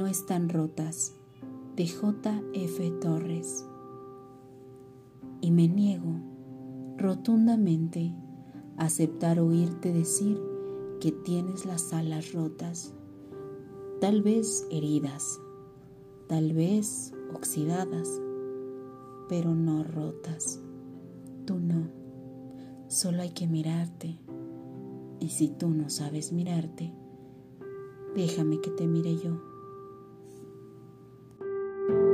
no están rotas de J. F. Torres. Y me niego rotundamente a aceptar oírte decir que tienes las alas rotas, tal vez heridas, tal vez oxidadas, pero no rotas. Tú no, solo hay que mirarte. Y si tú no sabes mirarte, déjame que te mire.